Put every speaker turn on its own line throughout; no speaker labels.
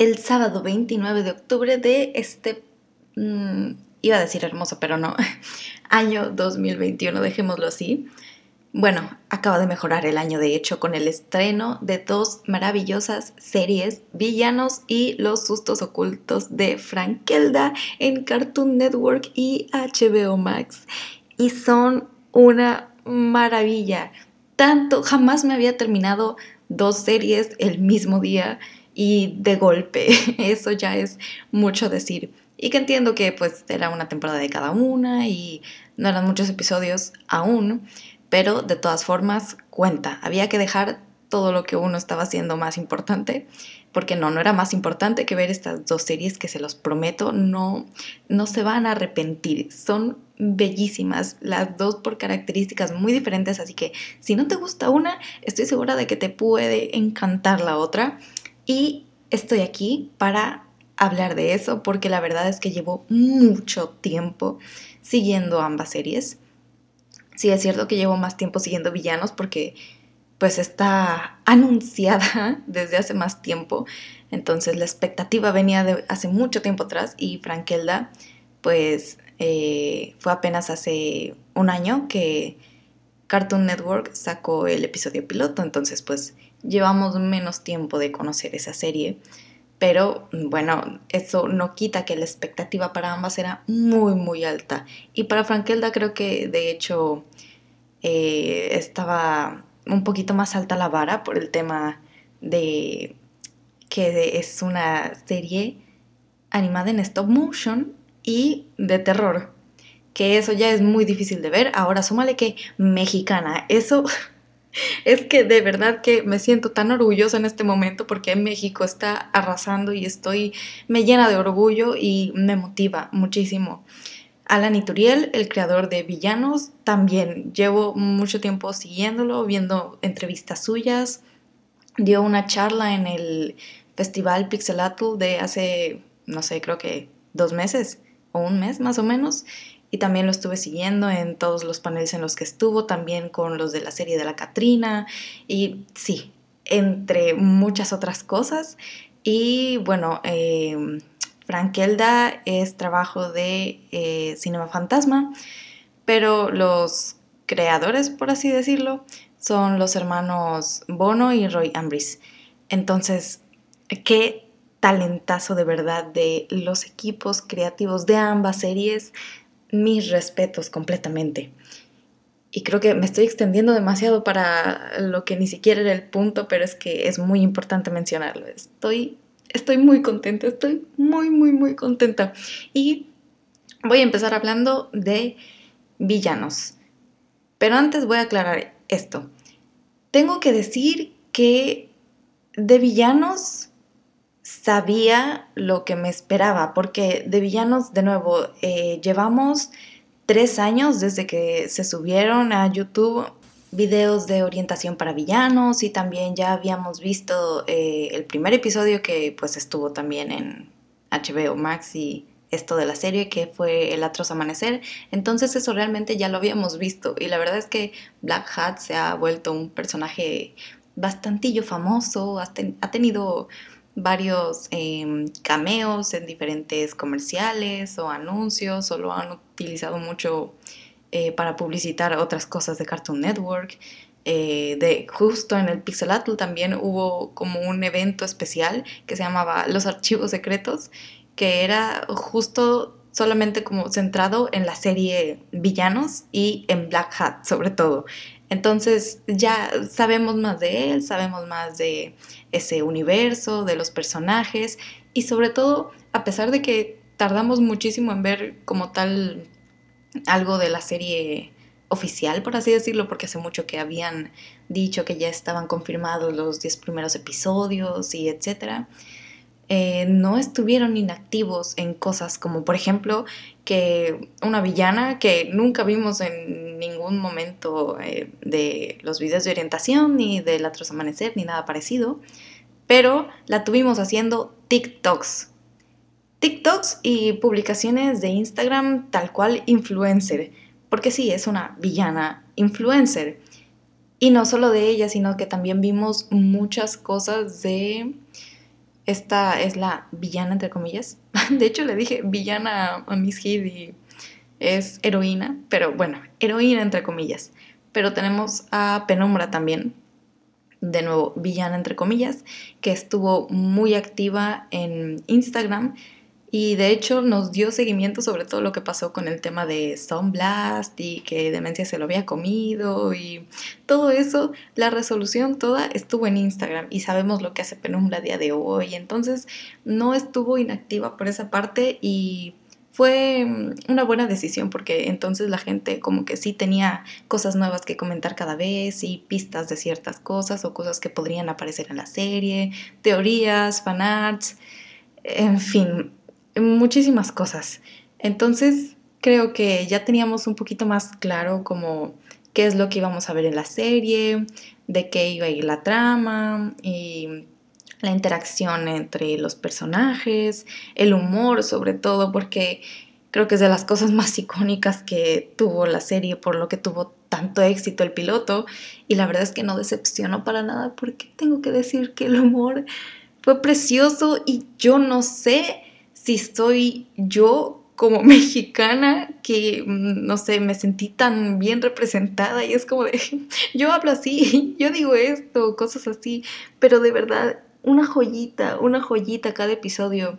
el sábado 29 de octubre de este, mm, iba a decir hermoso, pero no, año 2021, dejémoslo así. Bueno, acaba de mejorar el año de hecho con el estreno de dos maravillosas series, Villanos y Los sustos ocultos de Frankelda en Cartoon Network y HBO Max. Y son una maravilla. Tanto, jamás me había terminado dos series el mismo día y de golpe. Eso ya es mucho decir. Y que entiendo que pues era una temporada de cada una y no eran muchos episodios aún pero de todas formas cuenta. Había que dejar todo lo que uno estaba haciendo más importante, porque no, no era más importante que ver estas dos series que se los prometo, no, no se van a arrepentir, son bellísimas, las dos por características muy diferentes, así que si no te gusta una, estoy segura de que te puede encantar la otra y estoy aquí para hablar de eso porque la verdad es que llevo mucho tiempo siguiendo ambas series sí es cierto que llevo más tiempo siguiendo villanos porque pues está anunciada desde hace más tiempo. Entonces la expectativa venía de hace mucho tiempo atrás y Frankelda pues eh, fue apenas hace un año que Cartoon Network sacó el episodio piloto. Entonces pues llevamos menos tiempo de conocer esa serie. Pero bueno, eso no quita que la expectativa para ambas era muy, muy alta. Y para Frankelda creo que de hecho eh, estaba un poquito más alta la vara por el tema de que es una serie animada en stop motion y de terror. Que eso ya es muy difícil de ver. Ahora súmale que mexicana. Eso es que de verdad que me siento tan orgullosa en este momento porque México está arrasando y estoy, me llena de orgullo y me motiva muchísimo. Alan Ituriel, el creador de Villanos, también llevo mucho tiempo siguiéndolo, viendo entrevistas suyas. Dio una charla en el Festival Pixelatl de hace, no sé, creo que dos meses o un mes más o menos y también lo estuve siguiendo en todos los paneles en los que estuvo, también con los de la serie de la Catrina y sí, entre muchas otras cosas. Y bueno, eh, Frankelda es trabajo de eh, Cinema Fantasma, pero los creadores, por así decirlo, son los hermanos Bono y Roy Ambris. Entonces, qué talentazo de verdad de los equipos creativos de ambas series mis respetos completamente. Y creo que me estoy extendiendo demasiado para lo que ni siquiera era el punto, pero es que es muy importante mencionarlo. Estoy, estoy muy contenta, estoy muy, muy, muy contenta. Y voy a empezar hablando de villanos. Pero antes voy a aclarar esto. Tengo que decir que de villanos sabía lo que me esperaba, porque de villanos, de nuevo, eh, llevamos tres años desde que se subieron a YouTube videos de orientación para villanos y también ya habíamos visto eh, el primer episodio que pues estuvo también en HBO Max y esto de la serie que fue El Atroz Amanecer. Entonces eso realmente ya lo habíamos visto y la verdad es que Black Hat se ha vuelto un personaje bastantillo famoso, ha tenido varios em, cameos en diferentes comerciales o anuncios o lo han utilizado mucho eh, para publicitar otras cosas de Cartoon Network. Eh, de justo en el Pixelatl también hubo como un evento especial que se llamaba Los Archivos Secretos, que era justo solamente como centrado en la serie Villanos y en Black Hat sobre todo. Entonces ya sabemos más de él, sabemos más de ese universo, de los personajes y sobre todo, a pesar de que tardamos muchísimo en ver como tal algo de la serie oficial, por así decirlo, porque hace mucho que habían dicho que ya estaban confirmados los 10 primeros episodios y etcétera. Eh, no estuvieron inactivos en cosas como, por ejemplo, que una villana que nunca vimos en ningún momento eh, de los videos de orientación, ni del Atroz Amanecer, ni nada parecido, pero la tuvimos haciendo TikToks. TikToks y publicaciones de Instagram tal cual influencer, porque sí, es una villana influencer. Y no solo de ella, sino que también vimos muchas cosas de esta es la villana, entre comillas. De hecho, le dije villana a Miss Heath y es heroína, pero bueno, heroína, entre comillas. Pero tenemos a Penumbra también, de nuevo, villana, entre comillas, que estuvo muy activa en Instagram y de hecho nos dio seguimiento sobre todo lo que pasó con el tema de Stone Blast y que Demencia se lo había comido y todo eso, la resolución toda estuvo en Instagram y sabemos lo que hace Penumbra a día de hoy. Entonces no estuvo inactiva por esa parte y fue una buena decisión porque entonces la gente como que sí tenía cosas nuevas que comentar cada vez y pistas de ciertas cosas o cosas que podrían aparecer en la serie, teorías, fanarts, en fin, muchísimas cosas. Entonces creo que ya teníamos un poquito más claro como qué es lo que íbamos a ver en la serie, de qué iba a ir la trama y la interacción entre los personajes, el humor sobre todo, porque creo que es de las cosas más icónicas que tuvo la serie, por lo que tuvo tanto éxito el piloto, y la verdad es que no decepcionó para nada, porque tengo que decir que el humor fue precioso y yo no sé si soy yo como mexicana que, mm, no sé, me sentí tan bien representada y es como de, yo hablo así, yo digo esto, cosas así, pero de verdad, una joyita, una joyita cada episodio,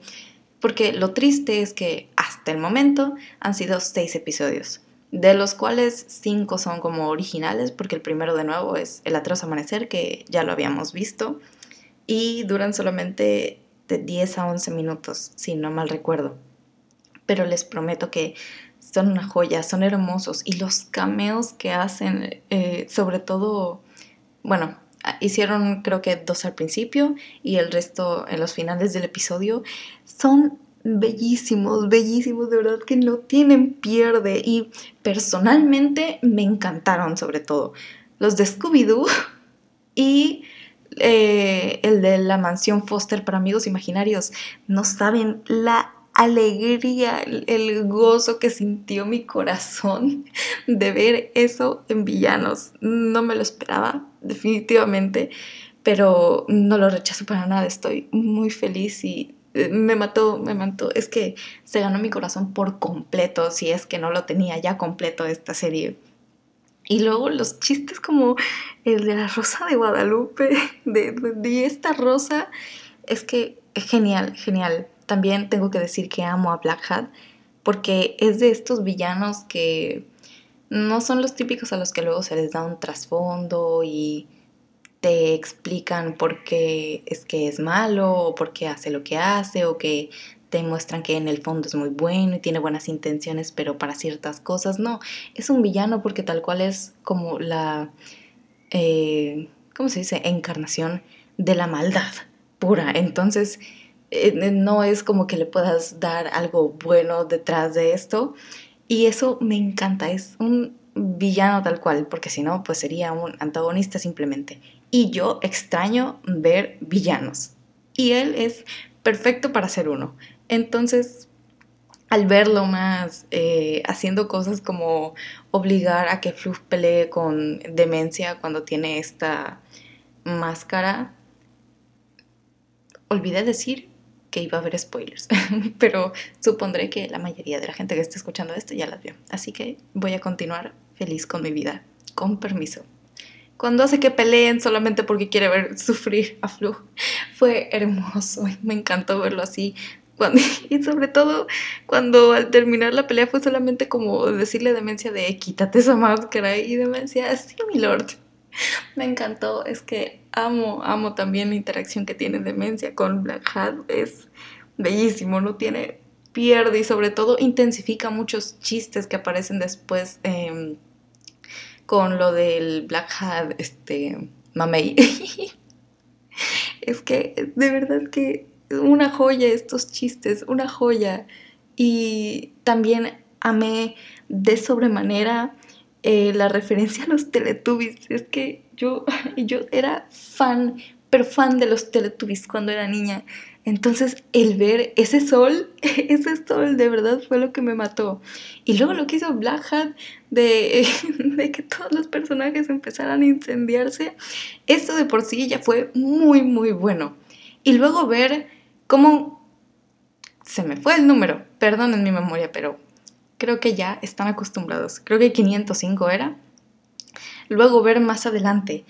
porque lo triste es que hasta el momento han sido seis episodios, de los cuales cinco son como originales, porque el primero de nuevo es El atroz amanecer, que ya lo habíamos visto, y duran solamente de 10 a 11 minutos, si no mal recuerdo. Pero les prometo que son una joya, son hermosos y los cameos que hacen, eh, sobre todo, bueno, hicieron creo que dos al principio y el resto en los finales del episodio, son bellísimos, bellísimos, de verdad que no tienen pierde y personalmente me encantaron sobre todo los de Scooby-Doo y eh, el de la mansión Foster para amigos imaginarios, no saben la alegría, el, gozo que sintió mi corazón de ver eso en villanos. No me lo esperaba, definitivamente, pero no lo rechazo para nada. Estoy muy feliz y eh, me mató, me mató. Es que se ganó mi corazón por completo, si es que no lo tenía ya completo esta serie. Y luego los chistes como el de la rosa de Guadalupe, de, esta rosa, es que es genial, genial. También tengo que decir que amo a Black Hat porque es de estos villanos que no son los típicos a los que luego se les da un trasfondo y te explican por qué es que es malo o por qué hace lo que hace o que te muestran que en el fondo es muy bueno y tiene buenas intenciones, pero para ciertas cosas no. Es un villano porque tal cual es como la, eh, ¿cómo se dice? Encarnación de la maldad pura. Entonces, eh, no es como que le puedas dar algo bueno detrás de esto. Y eso me encanta, es un villano tal cual, porque si no, pues sería un antagonista simplemente. Y yo extraño ver villanos. Y él es perfecto para ser uno. Entonces, al verlo más eh, haciendo cosas como obligar a que Fluff pelee con demencia cuando tiene esta máscara, olvidé decir que iba a haber spoilers, pero supondré que la mayoría de la gente que está escuchando esto ya las vio. Así que voy a continuar feliz con mi vida, con permiso. Cuando hace que peleen solamente porque quiere ver sufrir a Flu, fue hermoso, me encantó verlo así, y sobre todo cuando al terminar la pelea fue solamente como decirle a Demencia de quítate esa máscara y Demencia, sí, mi lord. Me encantó, es que amo, amo también la interacción que tiene Demencia con Black Hat, es bellísimo, no tiene pierde y sobre todo intensifica muchos chistes que aparecen después em, con lo del Black Hat, este, Mamey. es que de verdad que una joya estos chistes, una joya. Y también amé de sobremanera eh, la referencia a los Teletubbies. Es que yo, yo era fan, pero fan de los Teletubbies cuando era niña. Entonces el ver ese sol, ese sol de verdad fue lo que me mató. Y luego lo que hizo Black Hat de, de que todos los personajes empezaran a incendiarse, eso de por sí ya fue muy, muy bueno. Y luego ver cómo se me fue el número, perdón mi memoria, pero creo que ya están acostumbrados. Creo que 505 era. Luego ver más adelante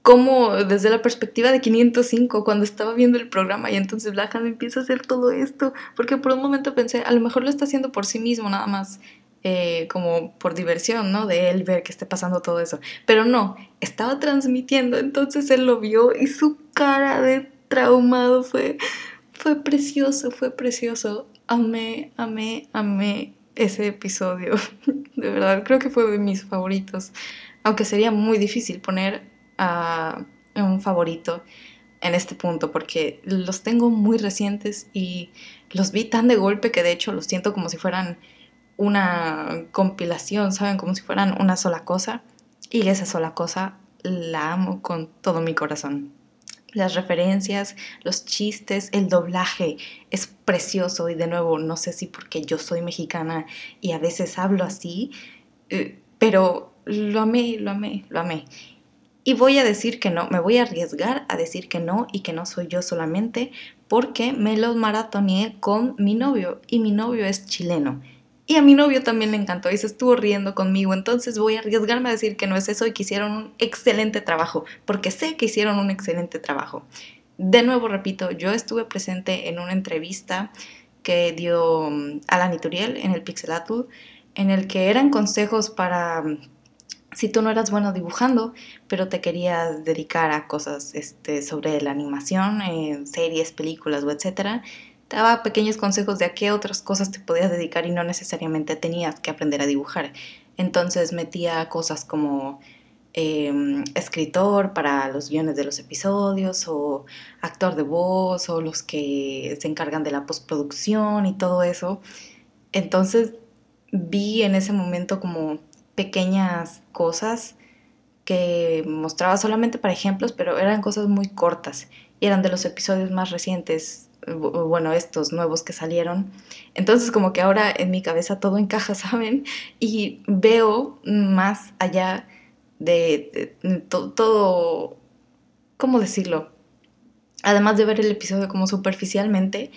cómo desde la perspectiva de 505 cuando estaba viendo el programa y entonces Blahan empieza a hacer todo esto, porque por un momento pensé, a lo mejor lo está haciendo por sí mismo nada más. Eh, como por diversión, ¿no? De él ver que esté pasando todo eso. Pero no, estaba transmitiendo, entonces él lo vio y su cara de traumado fue, fue precioso, fue precioso. Amé, amé, amé ese episodio. De verdad, creo que fue de mis favoritos. Aunque sería muy difícil poner a un favorito en este punto porque los tengo muy recientes y los vi tan de golpe que de hecho los siento como si fueran una compilación, ¿saben? Como si fueran una sola cosa. Y esa sola cosa la amo con todo mi corazón las referencias, los chistes, el doblaje es precioso y de nuevo no sé si porque yo soy mexicana y a veces hablo así, eh, pero lo amé, lo amé, lo amé. Y voy a decir que no, me voy a arriesgar a decir que no y que no soy yo solamente porque me los maratoneé con mi novio y mi novio es chileno. Y a mi novio también le encantó y se estuvo riendo conmigo, entonces voy a arriesgarme a decir que no es eso y que hicieron un excelente trabajo, porque sé que hicieron un excelente trabajo. De nuevo, repito, yo estuve presente en una entrevista que dio mm, Alan Ituriel en el Pixelatul, en el que eran consejos para mm, si tú no eras bueno dibujando, pero te querías dedicar a cosas este, sobre la animación, series, películas o etcétera, daba pequeños consejos de a qué otras cosas te podías dedicar y no necesariamente tenías que aprender a dibujar. Entonces metía cosas como em, escritor para los guiones de los episodios o actor de voz o los que se encargan de la postproducción y todo eso. Entonces vi en ese momento como pequeñas cosas que mostraba solamente para ejemplos, pero eran cosas muy cortas y eran de los episodios más recientes bueno, estos nuevos que salieron. Entonces como que ahora en mi cabeza todo encaja, ¿saben? Y veo más allá de, todo, ¿cómo decirlo? Además de ver el episodio como superficialmente,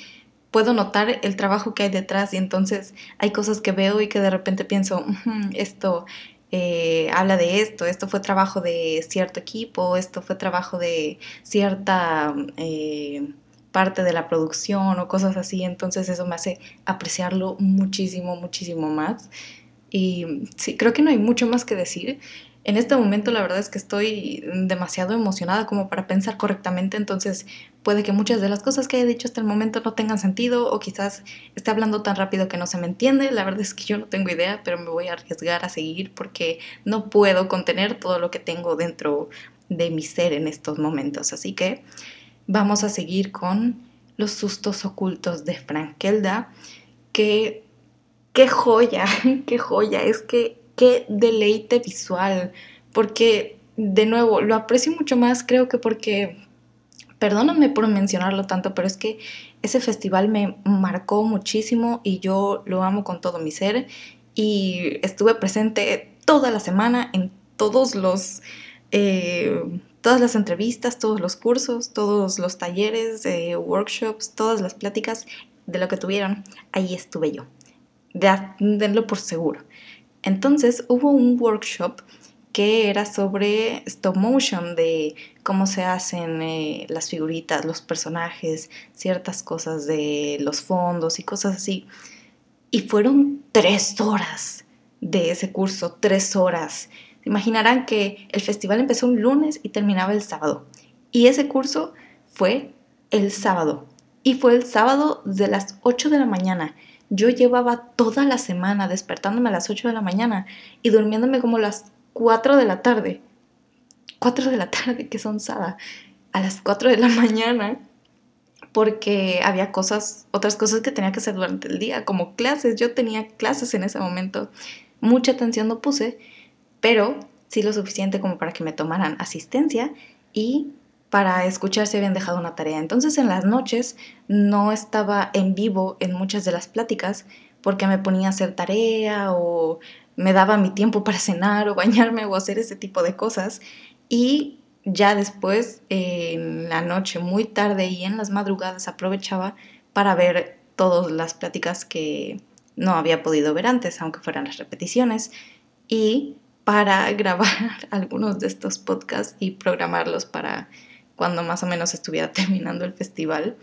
puedo notar el trabajo que hay detrás y entonces hay cosas que veo y que de repente pienso, esto eh, habla de esto, esto fue trabajo de cierto equipo, esto fue trabajo de cierta... Eh, parte de la producción o cosas así, entonces eso me hace apreciarlo muchísimo, muchísimo más. Y sí, creo que no hay mucho más que decir. En este momento la verdad es que estoy demasiado emocionada como para pensar correctamente, entonces puede que muchas de las cosas que he dicho hasta el momento no tengan sentido o quizás esté hablando tan rápido que no se me entiende. La verdad es que yo no tengo idea, pero me voy a arriesgar a seguir porque no puedo contener todo lo que tengo dentro de mi ser en estos momentos. Así que vamos a seguir con Los sustos ocultos de Frankelda, que qué joya, qué joya, es que qué deleite visual, porque de nuevo lo aprecio mucho más creo que porque, perdóname por mencionarlo tanto, pero es que ese festival me marcó muchísimo y yo lo amo con todo mi ser. Y estuve presente toda la semana en todos los... Eh, todas las entrevistas, todos los cursos, todos los talleres, workshops, todas las pláticas de lo que tuvieron, ahí estuve yo. Denlo por seguro. Entonces hubo un workshop que era sobre stop motion, de cómo se hacen eh, las figuritas, los personajes, ciertas cosas de los fondos y cosas así. Y fueron tres horas de ese curso, tres horas imaginarán que el festival empezó un lunes y terminaba el sábado. Y ese curso fue el sábado. Y fue el sábado de las 8 de la mañana. Yo llevaba toda la semana despertándome a las 8 de la mañana y durmiéndome como las 4 de la tarde. 4 de la tarde, que son sada. A las 4 de la mañana porque había cosas, otras cosas que tenía que hacer durante el día, como clases. Yo tenía clases en ese momento. Mucha atención no puse pero sí lo suficiente como para que me tomaran asistencia y para escuchar si habían dejado una tarea. Entonces en las noches no estaba en vivo en muchas de las pláticas porque me ponía a hacer tarea o me daba mi tiempo para cenar o bañarme o hacer ese tipo de cosas y ya después, en la noche, muy tarde y en las madrugadas, aprovechaba para ver todas las pláticas que no había podido ver antes, aunque fueran las repeticiones, y para grabar algunos de estos podcasts y programarlos para cuando más o menos estuviera terminando el festival.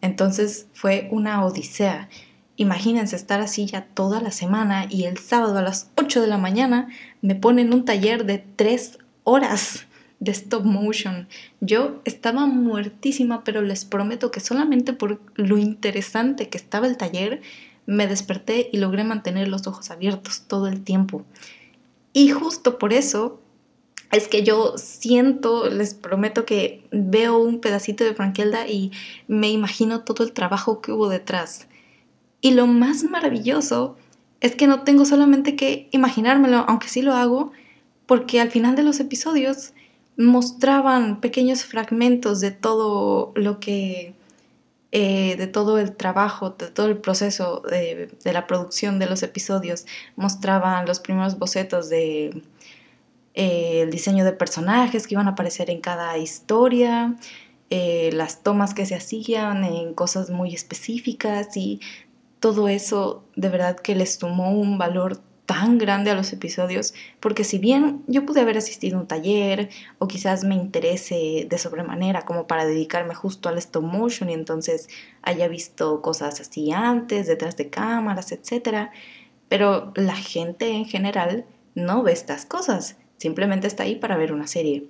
Entonces fue una odisea. Imagínense estar así ya toda la semana y el sábado a las 8 de la mañana me ponen un taller de 3 horas de stop motion. Yo estaba muertísima, pero les prometo que solamente por lo interesante que estaba el taller, me desperté y logré mantener los ojos abiertos todo el tiempo. Y justo por eso es que yo siento, les prometo que veo un pedacito de Frankelda y me imagino todo el trabajo que hubo detrás. Y lo más maravilloso es que no tengo solamente que imaginármelo, aunque sí lo hago, porque al final de los episodios mostraban pequeños fragmentos de todo lo que, eh, de todo el trabajo, de todo el proceso de, la producción de los episodios. Mostraban los primeros bocetos de eh, el diseño de personajes que iban a aparecer en cada historia, eh, las tomas que se hacían en cosas muy específicas y todo eso de verdad que les tomó un valor tan grande a los episodios, porque si bien yo pude haber asistido a un taller o quizás me interese de sobremanera como para dedicarme justo al stop motion y entonces haya visto cosas así antes, detrás de cámaras, etc. Pero la gente en general no ve estas cosas, simplemente está ahí para ver una serie.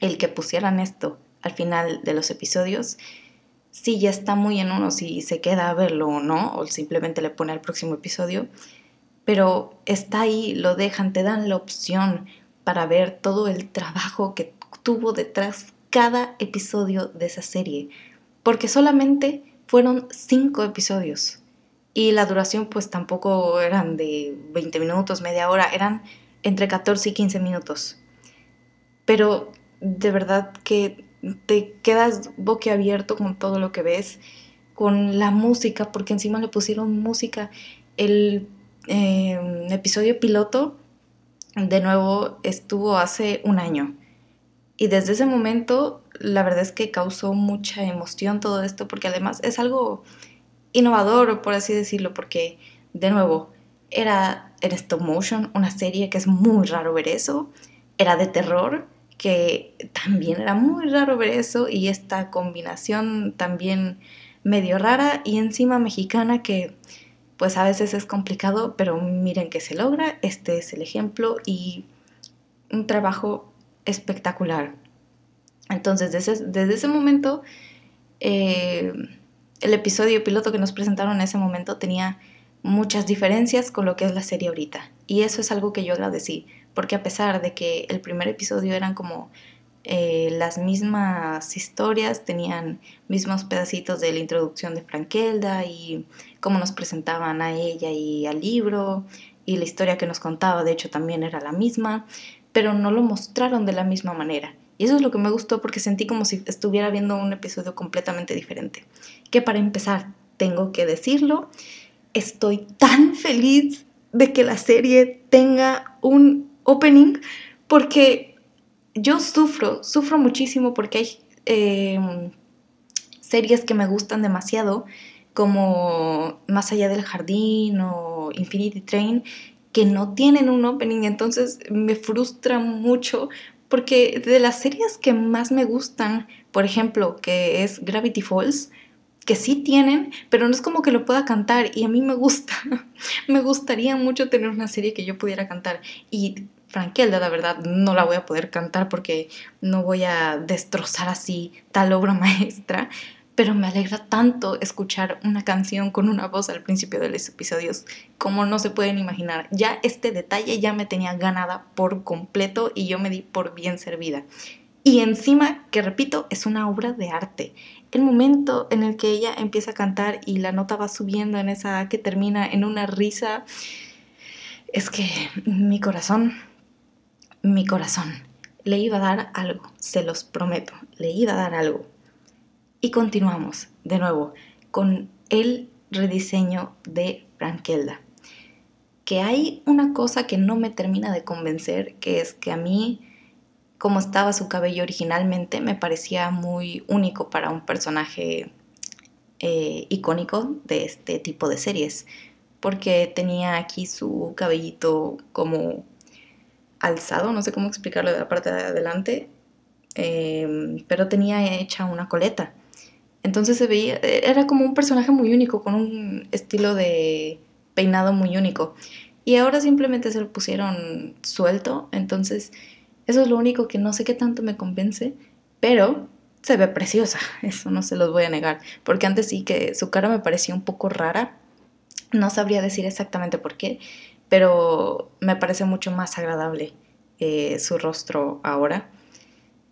El que pusieran esto al final de los episodios, si ya está muy en uno si se queda a verlo o no, o simplemente le pone al próximo episodio, pero está ahí, lo dejan, te dan la opción para ver todo el trabajo que tuvo detrás cada episodio de esa serie, porque solamente fueron cinco episodios y la duración pues tampoco eran de 20 minutos, media hora, eran entre 14 y 15 minutos. Pero de verdad que te quedas boquiabierto con todo lo que ves, con la música, porque encima le pusieron música. El eh, episodio piloto, de nuevo, estuvo hace un año. Y desde ese momento, la verdad es que causó mucha emoción todo esto, porque además es algo innovador, por así decirlo, porque, de nuevo, era en stop motion, una serie que es muy raro ver eso, era de terror, que también era muy raro ver eso, y esta combinación también medio rara, y encima mexicana que pues a veces es complicado, pero miren que se logra, este es el ejemplo y un trabajo espectacular. Entonces, desde, ese momento, eh, el episodio piloto que nos presentaron en ese momento tenía muchas diferencias con lo que es la serie ahorita. Y eso es algo que yo agradecí, porque a pesar de que el primer episodio eran como eh, las mismas historias, tenían mismos pedacitos de la introducción de Frankelda y cómo nos presentaban a ella y al libro y la historia que nos contaba, de hecho, también era la misma, pero no lo mostraron de la misma manera. Y eso es lo que me gustó porque sentí como si estuviera viendo un episodio completamente diferente. Que para empezar, tengo que decirlo, estoy tan feliz de que la serie tenga un opening porque yo sufro, sufro muchísimo porque hay em, series que me gustan demasiado, como Más allá del jardín o Infinity Train, que no tienen un opening, entonces me frustra mucho porque de las series que más me gustan, por ejemplo, que es Gravity Falls, que sí tienen, pero no es como que lo pueda cantar y a mí me gusta, me gustaría mucho tener una serie que yo pudiera cantar. Y Frankelda, la verdad, no la voy a poder cantar porque no voy a destrozar así tal obra maestra, pero me alegra tanto escuchar una canción con una voz al principio de los episodios, como no se pueden imaginar. Ya este detalle ya me tenía ganada por completo y yo me di por bien servida. Y encima, que repito, es una obra de arte. El momento en el que ella empieza a cantar y la nota va subiendo en esa que termina en una risa, es que mi corazón mi corazón. Le iba a dar algo, se los prometo, le iba a dar algo. Y continuamos de nuevo con el rediseño de Frankelda. Que hay una cosa que no me termina de convencer, que es que a mí como estaba su cabello originalmente, me parecía muy único para un personaje eh, icónico de este tipo de series, porque tenía aquí su cabellito como alzado, no sé cómo explicarlo de la parte de adelante, em, pero tenía hecha una coleta. Entonces se veía, era como un personaje muy único, con un estilo de peinado muy único. Y ahora simplemente se lo pusieron suelto, entonces eso es lo único que no sé qué tanto me convence, pero se ve preciosa, eso no se los voy a negar, porque antes sí que su cara me parecía un poco rara, no sabría decir exactamente por qué, pero me parece mucho más agradable eh, su rostro ahora.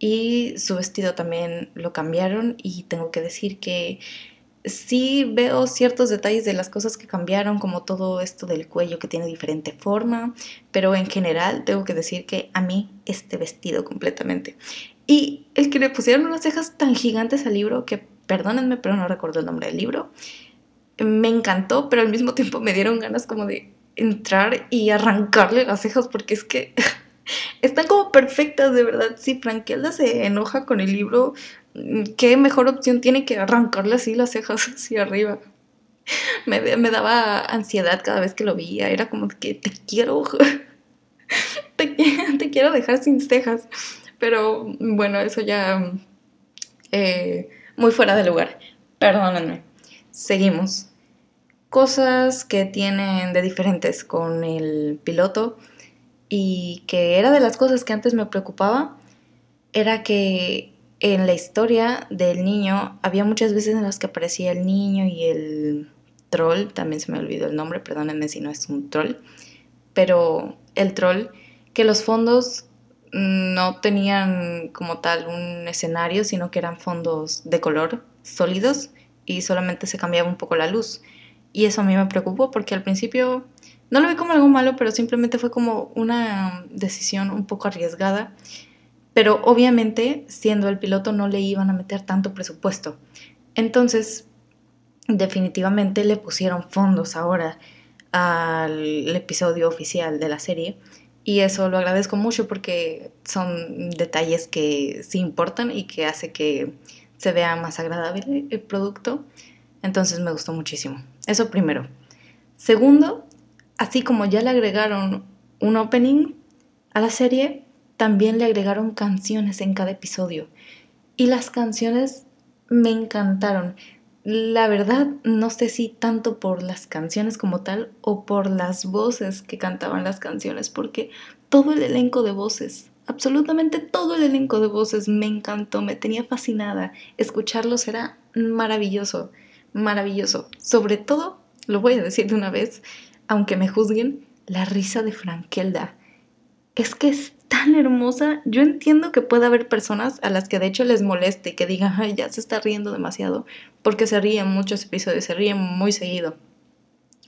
Y su vestido también lo cambiaron y tengo que decir que sí veo ciertos detalles de las cosas que cambiaron, como todo esto del cuello que tiene diferente forma, pero en general tengo que decir que a mí este vestido completamente. Y el que le pusieron unas cejas tan gigantes al libro, que perdónenme, pero no recuerdo el nombre del libro, me encantó, pero al mismo tiempo me dieron ganas como de entrar y arrancarle las cejas porque es que están como perfectas, de verdad. Si Frankelda se enoja con el libro, ¿qué mejor opción tiene que arrancarle así las cejas hacia arriba? Me, daba ansiedad cada vez que lo veía, era como que te quiero, te, te quiero dejar sin cejas, pero bueno, eso ya eh, muy fuera de lugar, perdónenme. Seguimos. Cosas que tienen de diferentes con el piloto y que era de las cosas que antes me preocupaba, era que en la historia del niño había muchas veces en las que aparecía el niño y el troll, también se me olvidó el nombre, perdónenme si no es un troll, pero el troll, que los fondos no tenían como tal un escenario, sino que eran fondos de color sólidos y solamente se cambiaba un poco la luz. Y eso a mí me preocupó porque al principio no lo vi como algo malo, pero simplemente fue como una decisión un poco arriesgada pero obviamente, siendo el piloto, no le iban a meter tanto presupuesto. Entonces, definitivamente le pusieron fondos ahora al episodio oficial de la serie. Y eso lo agradezco mucho porque son detalles que sí importan y que hace que se vea más agradable el producto. Entonces me gustó muchísimo. Eso primero. Segundo, así como ya le agregaron un opening a la serie, también le agregaron canciones en cada episodio. Y las canciones me encantaron. La verdad, no sé si tanto por las canciones como tal o por las voces que cantaban las canciones, porque todo el elenco de voces, absolutamente todo el elenco de voces me encantó, me tenía fascinada. Escucharlos era maravilloso, maravilloso. Sobre todo, lo voy a decir de una vez, aunque me juzguen, la risa de Frankelda. Es que es tan hermosa. Yo entiendo que puede haber personas a las que de hecho les moleste y que digan, ay, ya se está riendo demasiado, porque se ríen muchos episodios, se ríen muy seguido.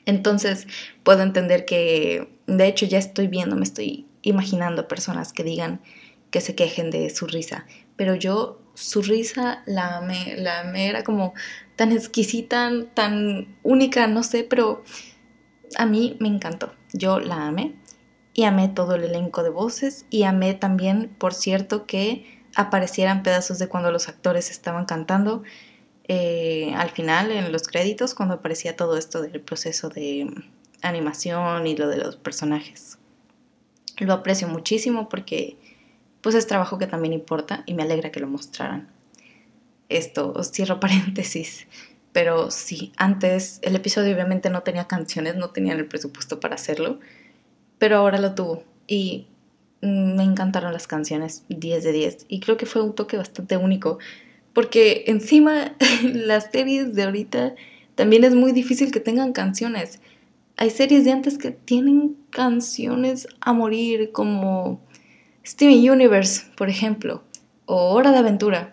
Entonces puedo entender que, de hecho, ya estoy viendo, me estoy imaginando personas que digan que se quejen de su risa. Pero yo, su risa la amé, la amé, era como tan exquisita, tan única, no sé, pero a mí me encantó. Yo la amé y amé todo el elenco de voces y amé también, por cierto, que aparecieran pedazos de cuando los actores estaban cantando eh, al final en los créditos, cuando aparecía todo esto del proceso de animación y lo de los personajes. Lo aprecio muchísimo porque pues es trabajo que también importa y me alegra que lo mostraran. Esto, os cierro paréntesis, pero sí, antes el episodio obviamente no tenía canciones, no tenían el presupuesto para hacerlo, pero ahora lo tuvo y me encantaron las canciones, 10 de 10. Y creo que fue un toque bastante único, porque encima las series de ahorita también es muy difícil que tengan canciones. Hay series de antes que tienen canciones a morir, como Steven Universe, por ejemplo, o Hora de Aventura.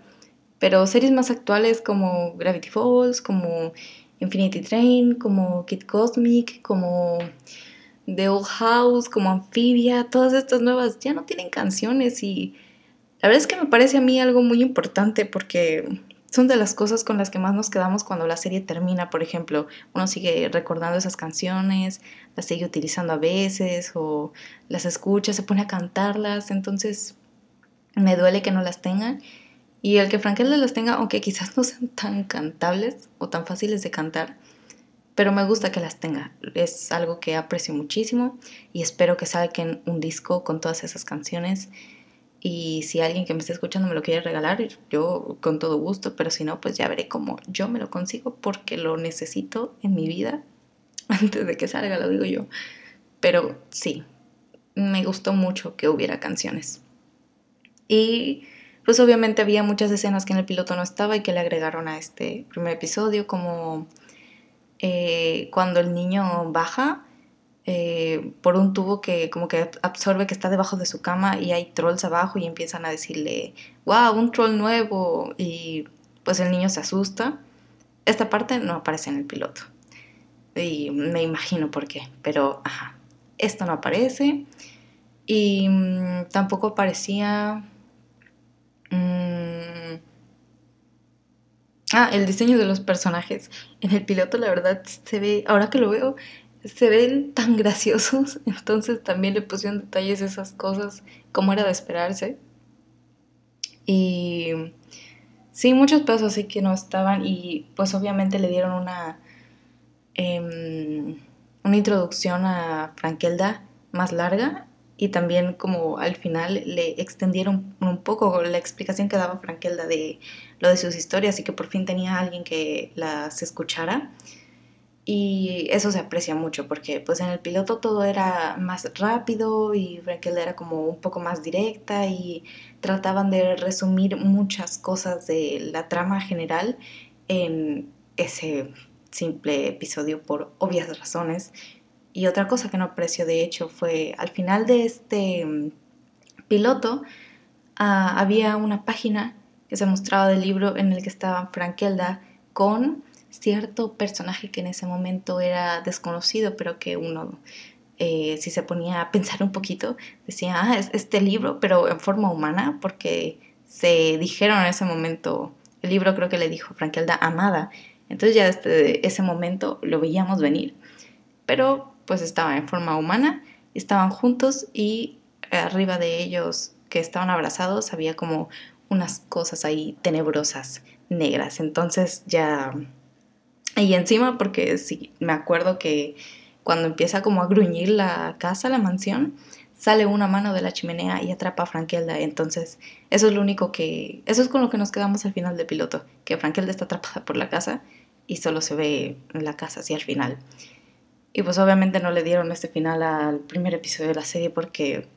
Pero series más actuales como Gravity Falls, como Infinity Train, como Kid Cosmic, como The Old House, como Amphibia, todas estas nuevas ya no tienen canciones y la verdad es que me parece a mí algo muy importante porque son de las cosas con las que más nos quedamos cuando la serie termina, por ejemplo, uno sigue recordando esas canciones, las sigue utilizando a veces o las escucha, se pone a cantarlas, entonces Me duele que no las tengan. Y el que Frankelda las tenga, aunque quizás no sean tan cantables o tan fáciles de cantar, pero me gusta que las tenga. Es algo que aprecio muchísimo y espero que salgan un disco con todas esas canciones. Y si alguien que me esté escuchando me lo quiere regalar, yo con todo gusto, pero si no, pues ya veré cómo yo me lo consigo porque lo necesito en mi vida. Antes de que salga, lo digo yo. Pero sí, me gustó mucho que hubiera canciones. Y pues obviamente había muchas escenas que en el piloto no estaba y que le agregaron a este primer episodio, como eh, cuando el niño baja eh, por un tubo que como que absorbe que está debajo de su cama y hay trolls abajo y empiezan a decirle, wow, un troll nuevo y pues el niño se asusta. Esta parte no aparece en el piloto y me imagino por qué, pero ajá, esto no aparece y mm, tampoco aparecía Mm. Ah, el diseño de los personajes. En el piloto, la verdad, se ve, ahora que lo veo, se ven tan graciosos. Entonces también le pusieron detalles esas cosas, como era de esperarse. Y sí, muchos pesos así que no estaban. Y pues obviamente le dieron una. Em, una introducción a Frankelda más larga y también como al final le extendieron un poco la explicación que daba Frankelda de lo de sus historias y que por fin tenía alguien que las escuchara. Y eso se aprecia mucho porque pues en el piloto todo era más rápido y Frankelda era como un poco más directa y trataban de resumir muchas cosas de la trama general en ese simple episodio por obvias razones y otra cosa que no aprecio de hecho fue al final de este mm, piloto ah, había una página que se mostraba del libro en el que estaba Frankelda con cierto personaje que en ese momento era desconocido, pero que uno, eh, si se ponía a pensar un poquito, decía, ah, es este libro, pero en forma humana, porque se dijeron en ese momento, el libro creo que le dijo Frankelda amada, entonces ya desde ese momento lo veíamos venir. Pero pues estaba en forma humana, estaban juntos y arriba de ellos que estaban abrazados había como unas cosas ahí tenebrosas, negras. Entonces ya... Y encima, porque sí, me acuerdo que cuando empieza como a gruñir la casa, la mansión, sale una mano de la chimenea y atrapa a Frankelda. Entonces, eso es lo único que... Eso es con lo que nos quedamos al final del piloto, que Frankelda está atrapada por la casa y solo se ve la casa así al final. Y pues obviamente no le dieron este final al primer episodio de la serie porque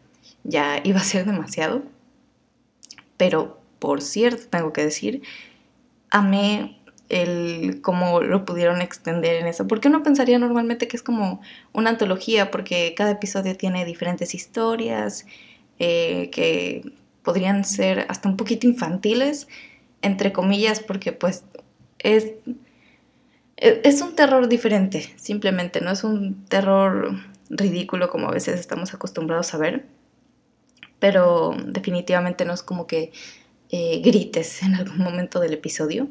ya iba a ser demasiado. Pero por cierto, tengo que decir, amé el cómo lo pudieron extender en eso. Porque uno pensaría normalmente que es como una antología, porque cada episodio tiene diferentes historias eh, que podrían ser hasta un poquito infantiles, entre comillas, porque pues es es un terror diferente, simplemente, no es un terror ridículo como a veces estamos acostumbrados a ver, pero definitivamente no es como que eh, grites en algún momento del episodio.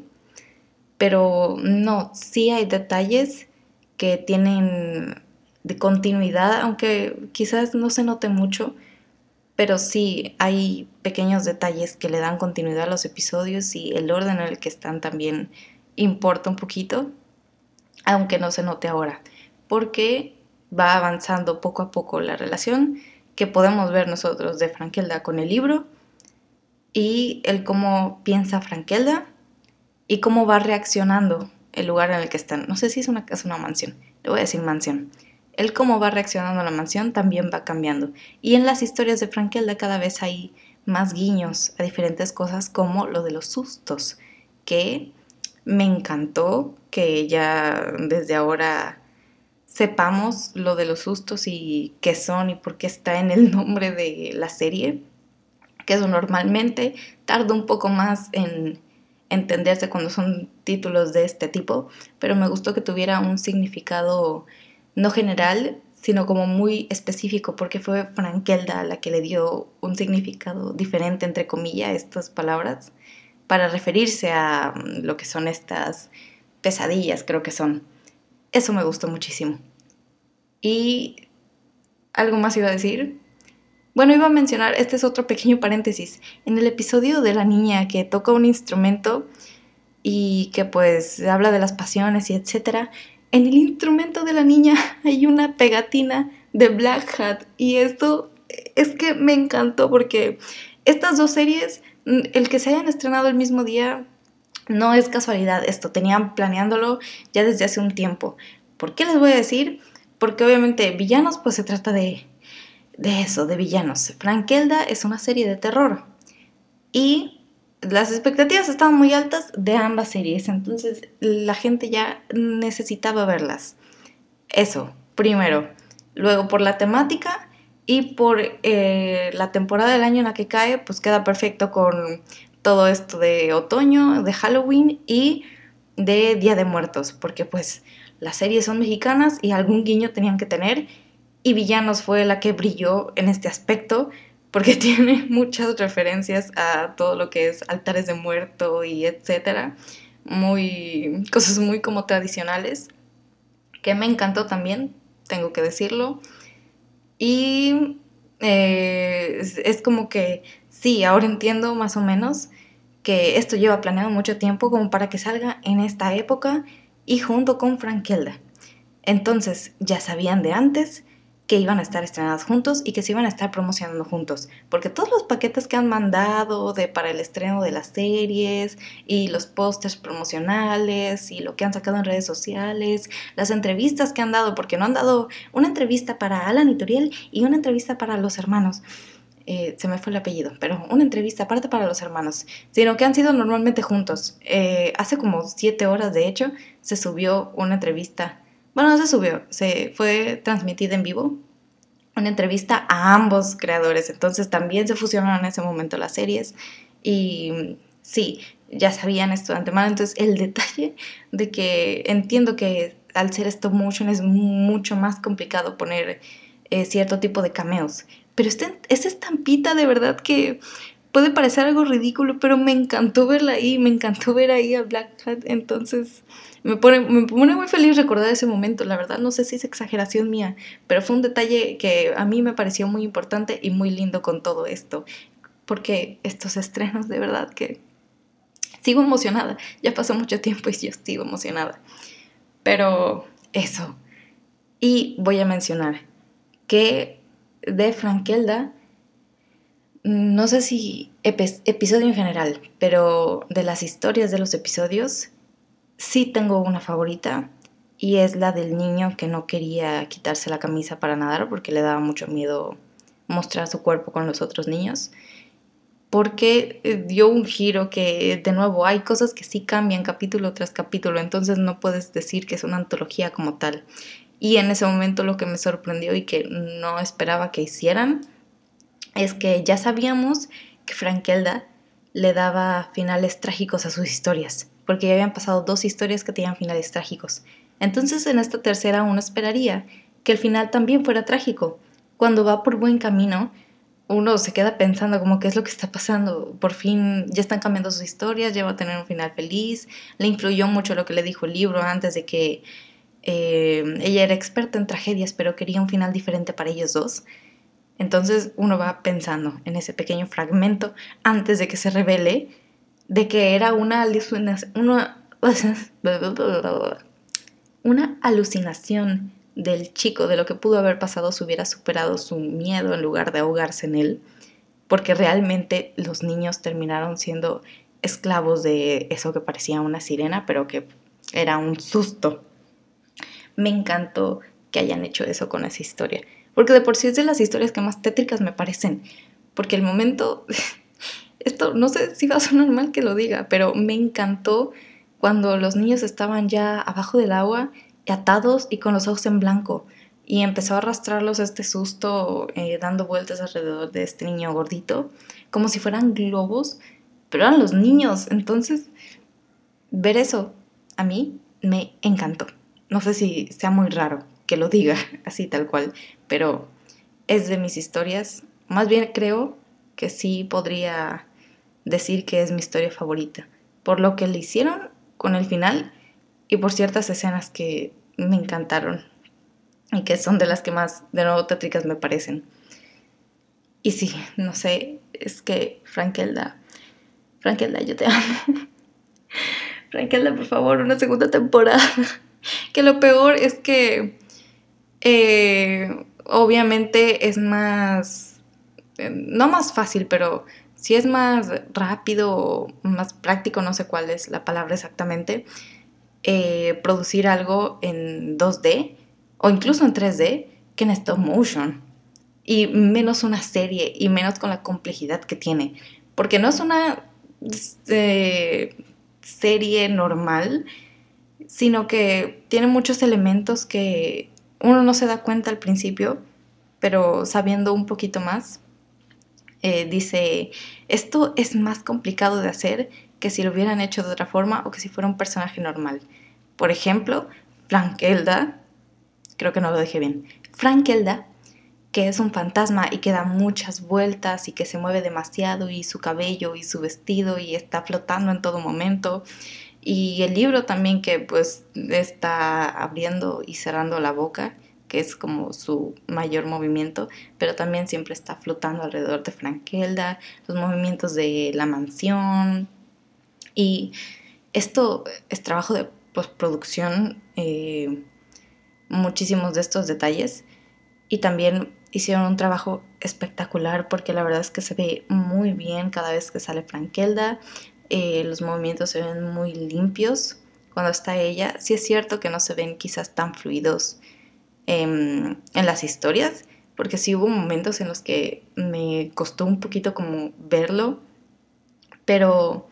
Pero no, sí hay detalles que tienen de continuidad, aunque quizás no se note mucho, pero sí hay pequeños detalles que le dan continuidad a los episodios y el orden en el que están también importa un poquito aunque no se note ahora, porque va avanzando poco a poco la relación que podemos ver nosotros de Frankelda con el libro y el cómo piensa Frankelda y cómo va reaccionando el lugar en el que están. No sé si es una casa o una mansión, le voy a decir mansión. El cómo va reaccionando la mansión también va cambiando. Y en las historias de Frankelda cada vez hay más guiños a diferentes cosas como lo de los sustos, que me encantó que ya desde ahora sepamos lo de los sustos y qué son y por qué está en el nombre de la serie, que eso normalmente tarda un poco más en entenderse cuando son títulos de este tipo, pero me gustó que tuviera un significado no general, sino como muy específico, porque fue Frankelda la que le dio un significado diferente, entre comillas, a estas palabras para referirse a mm, lo que son estas pesadillas, creo que son. Eso me gustó muchísimo. Y algo más iba a decir. Bueno, iba a mencionar, este es otro pequeño paréntesis. En el episodio de la niña que toca un instrumento y que pues habla de las pasiones y etcétera, en el instrumento de la niña hay una pegatina de Black Hat y esto es que me encantó porque estas dos series, el que se hayan estrenado el mismo día, no es casualidad esto, tenían planeándolo ya desde hace un tiempo. ¿Por qué les voy a decir? Porque obviamente villanos pues se trata de, de eso, de villanos. Frankelda es una serie de terror y las expectativas estaban muy altas de ambas series, entonces la gente ya necesitaba verlas. Eso, primero. Luego por la temática y por eh, la temporada del año en la que cae, pues queda perfecto con todo esto de otoño, de Halloween y de Día de Muertos, porque pues las series son mexicanas y algún guiño tenían que tener y Villanos fue la que brilló en este aspecto porque tiene muchas referencias a todo lo que es altares de muerto y etcétera, muy cosas muy como tradicionales que me encantó también, tengo que decirlo. Y eh, es, como que, sí, ahora entiendo más o menos que esto lleva planeado mucho tiempo como para que salga en esta época y junto con Frankelda. Entonces, ya sabían de antes que iban a estar estrenadas juntos y que se iban a estar promocionando juntos, porque todos los paquetes que han mandado de para el estreno de las series y los pósters promocionales y lo que han sacado en redes sociales, las entrevistas que han dado, porque no han dado una entrevista para Alan y Turiel y una entrevista para los hermanos. Eh, se me fue el apellido, pero una entrevista aparte para los hermanos, sino que han sido normalmente juntos. Eh, hace como siete horas, de hecho, se subió una entrevista bueno, no se subió, se fue transmitida en vivo una entrevista a ambos creadores, entonces también se fusionaron en ese momento las series y sí, ya sabían esto de antemano, entonces el detalle de que entiendo que al ser stop motion es mucho más complicado poner eh, cierto tipo de cameos, pero este, esta estampita de verdad que puede parecer algo ridículo, pero me encantó verla ahí, me encantó ver ahí a Black Hat, entonces me pone, me pone muy feliz recordar ese momento, la verdad no sé si es exageración mía, pero fue un detalle que a mí me pareció muy importante y muy lindo con todo esto, porque estos estrenos de verdad que sigo emocionada, ya pasó mucho tiempo y yo sigo emocionada, pero eso, y voy a mencionar que de Frankelda, no sé si episodio en general, pero de las historias de los episodios, sí tengo una favorita y es la del niño que no quería quitarse la camisa para nadar porque le daba mucho miedo mostrar su cuerpo con los otros niños. Porque eh, dio un giro que, de nuevo, hay cosas que sí cambian capítulo tras capítulo, entonces no puedes decir que es una antología como tal. Y en ese momento lo que me sorprendió y que no esperaba que hicieran es que ya sabíamos que Frankelda le daba finales trágicos a sus historias porque ya habían pasado dos historias que tenían finales trágicos. Entonces en esta tercera uno esperaría que el final también fuera trágico. Cuando va por buen camino, uno se queda pensando como qué es lo que está pasando. Por fin ya están cambiando sus historias, ya va a tener un final feliz. Le influyó mucho lo que le dijo el libro antes de que eh, ella era experta en tragedias, pero quería un final diferente para ellos dos. Entonces uno va pensando en ese pequeño fragmento antes de que se revele de que era una, una alucinación del chico, de lo que pudo haber pasado si hubiera superado su miedo en lugar de ahogarse en él, porque realmente los niños terminaron siendo esclavos de eso que parecía una sirena, pero que era un susto. Me encantó que hayan hecho eso con esa historia, porque de por sí es de las historias que más tétricas me parecen, porque el momento esto no sé si va a sonar mal que lo diga, pero me encantó cuando los niños estaban ya abajo del agua, atados y con los ojos en blanco. Y empezó a arrastrarlos este susto, eh, dando vueltas alrededor de este niño gordito, como si fueran globos, pero eran los niños. Entonces, ver eso a mí me encantó. No sé si sea muy raro que lo diga así tal cual, pero es de mis historias. Más bien creo que sí podría decir que es mi historia favorita, por lo que le hicieron con el final y por ciertas escenas que me encantaron y que son de las que más de nuevo tétricas me parecen. y sí, no sé, es que Frankelda, Frankelda, yo te amo. Frankelda, por favor, una segunda temporada. que lo peor es que eh, obviamente es más, eh, no más fácil, pero si es más rápido, más práctico, no sé cuál es la palabra exactamente, eh, producir algo en 2D o incluso en 3D que en stop motion. Y menos una serie y menos con la complejidad que tiene. Porque no es una eh, serie normal, sino que tiene muchos elementos que uno no se da cuenta al principio, pero sabiendo un poquito más, eh, dice, esto es más complicado de hacer que si lo hubieran hecho de otra forma o que si fuera un personaje normal. Por ejemplo, Frankelda, creo que no lo dije bien, Frankelda, que es un fantasma y que da muchas vueltas y que se mueve demasiado y su cabello y su vestido y está flotando en todo momento. Y el libro también que pues está abriendo y cerrando la boca que es como su mayor movimiento, pero también siempre está flotando alrededor de Frankelda, los movimientos de la mansión. Y esto es trabajo de postproducción, eh, muchísimos de estos detalles. Y también hicieron un trabajo espectacular porque la verdad es que se ve muy bien cada vez que sale Frankelda. Eh, los movimientos se ven muy limpios cuando está ella. Sí es cierto que no se ven quizás tan fluidos en las historias, porque sí hubo momentos en los que me costó un poquito como verlo, pero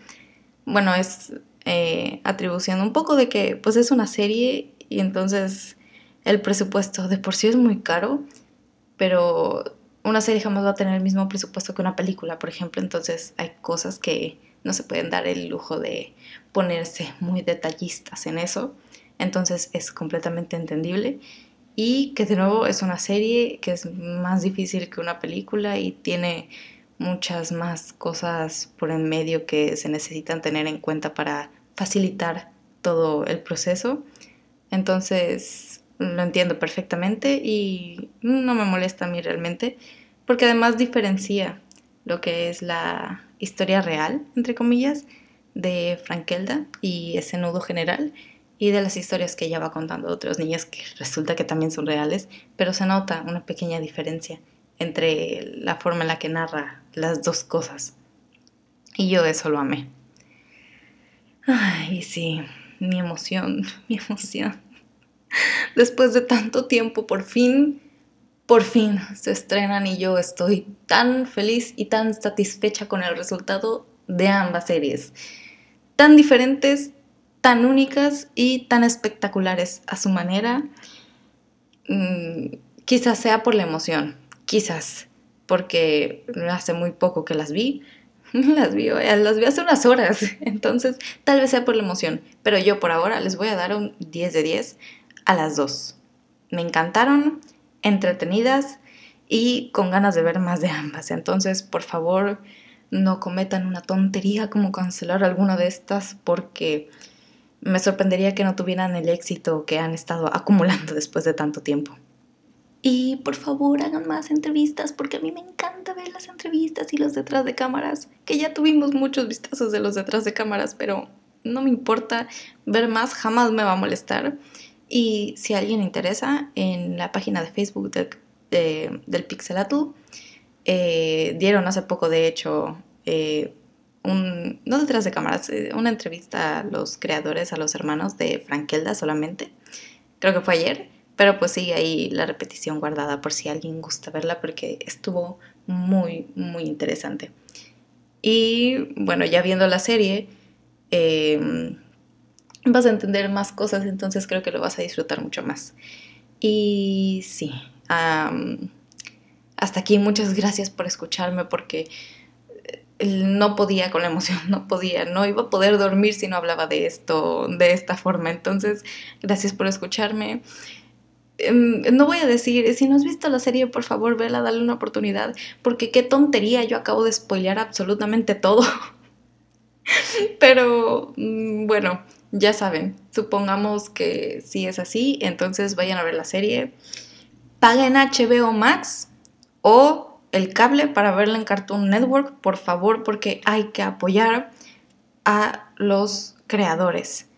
bueno, es eh, atribución un poco de que pues es una serie y entonces el presupuesto de por sí es muy caro, pero una serie jamás va a tener el mismo presupuesto que una película, por ejemplo, entonces hay cosas que no se pueden dar el lujo de ponerse muy detallistas en eso, entonces es completamente entendible. Y que de nuevo es una serie que es más difícil que una película y tiene muchas más cosas por en medio que se necesitan tener en cuenta para facilitar todo el proceso. Entonces lo entiendo perfectamente y no me molesta a mí realmente porque además diferencia lo que es la historia real, entre comillas, de Frankelda y ese nudo general y de las historias que ella va contando a otros niños que resulta que también son reales, pero se nota una pequeña diferencia entre la forma en la que narra las dos cosas. Y yo eso lo amé. Ay, sí, mi emoción, mi emoción. Después de tanto tiempo, por fin, por fin se estrenan y yo estoy tan feliz y tan satisfecha con el resultado de ambas series. Tan diferentes, tan únicas y tan espectaculares a su manera. Mm, quizás sea por la emoción, quizás, porque hace muy poco que las vi. Las vi, las vi hace unas horas, entonces tal vez sea por la emoción, pero yo por ahora les voy a dar un 10 de 10 a las dos. Me encantaron, entretenidas y con ganas de ver más de ambas. Entonces, por favor, no cometan una tontería como cancelar alguna de estas porque me sorprendería que no tuvieran el éxito que han estado acumulando después de tanto tiempo. Y por favor hagan más entrevistas porque a mí me encanta ver las entrevistas y los detrás de cámaras, que ya tuvimos muchos vistazos de los detrás de cámaras, pero no me importa ver más, jamás me va a molestar. Y si alguien interesa, en la página de Facebook del Pixelatl, eh, dieron hace poco, de hecho, eh, no detrás de cámaras, eh, una entrevista a los creadores, a los hermanos de Frankelda solamente. Creo que fue ayer, pero pues sigue ahí la repetición guardada por si alguien gusta verla porque estuvo muy, muy interesante. Y bueno, ya viendo la serie, em, vas a entender más cosas, entonces creo que lo vas a disfrutar mucho más. Y sí, hasta aquí muchas gracias por escucharme porque no podía con la emoción, no podía, no iba a poder dormir si no hablaba de esto, de esta forma. Entonces, gracias por escucharme. Em, no voy a decir, si no has visto la serie, por favor, vela, dale una oportunidad, porque qué tontería, yo acabo de spoilear absolutamente todo. Pero mm, bueno, ya saben, supongamos que si es así, entonces vayan a ver la serie, paguen HBO Max o el cable para verla en Cartoon Network, por favor, porque hay que apoyar a los creadores.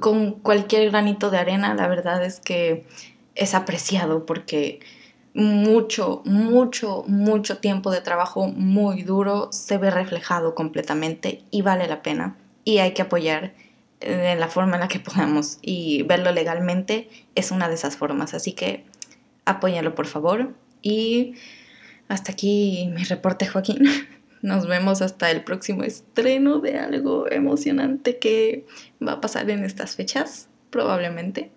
Con cualquier granito de arena, la verdad es que es apreciado porque mucho, mucho, mucho tiempo de trabajo muy duro se ve reflejado completamente y vale la pena. Y hay que apoyar de la forma en la que podamos y verlo legalmente es una de esas formas. Así que apóyalo por favor. Y hasta aquí mi reporte, Joaquín. Nos vemos hasta el próximo estreno de algo emocionante que va a pasar en estas fechas, probablemente.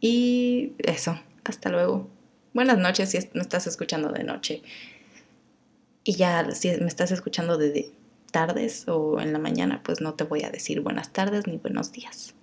Y eso, hasta luego. Buenas noches si me estás escuchando de noche. Y ya si me estás escuchando de tardes o en la mañana, pues no te voy a decir buenas tardes ni buenos días.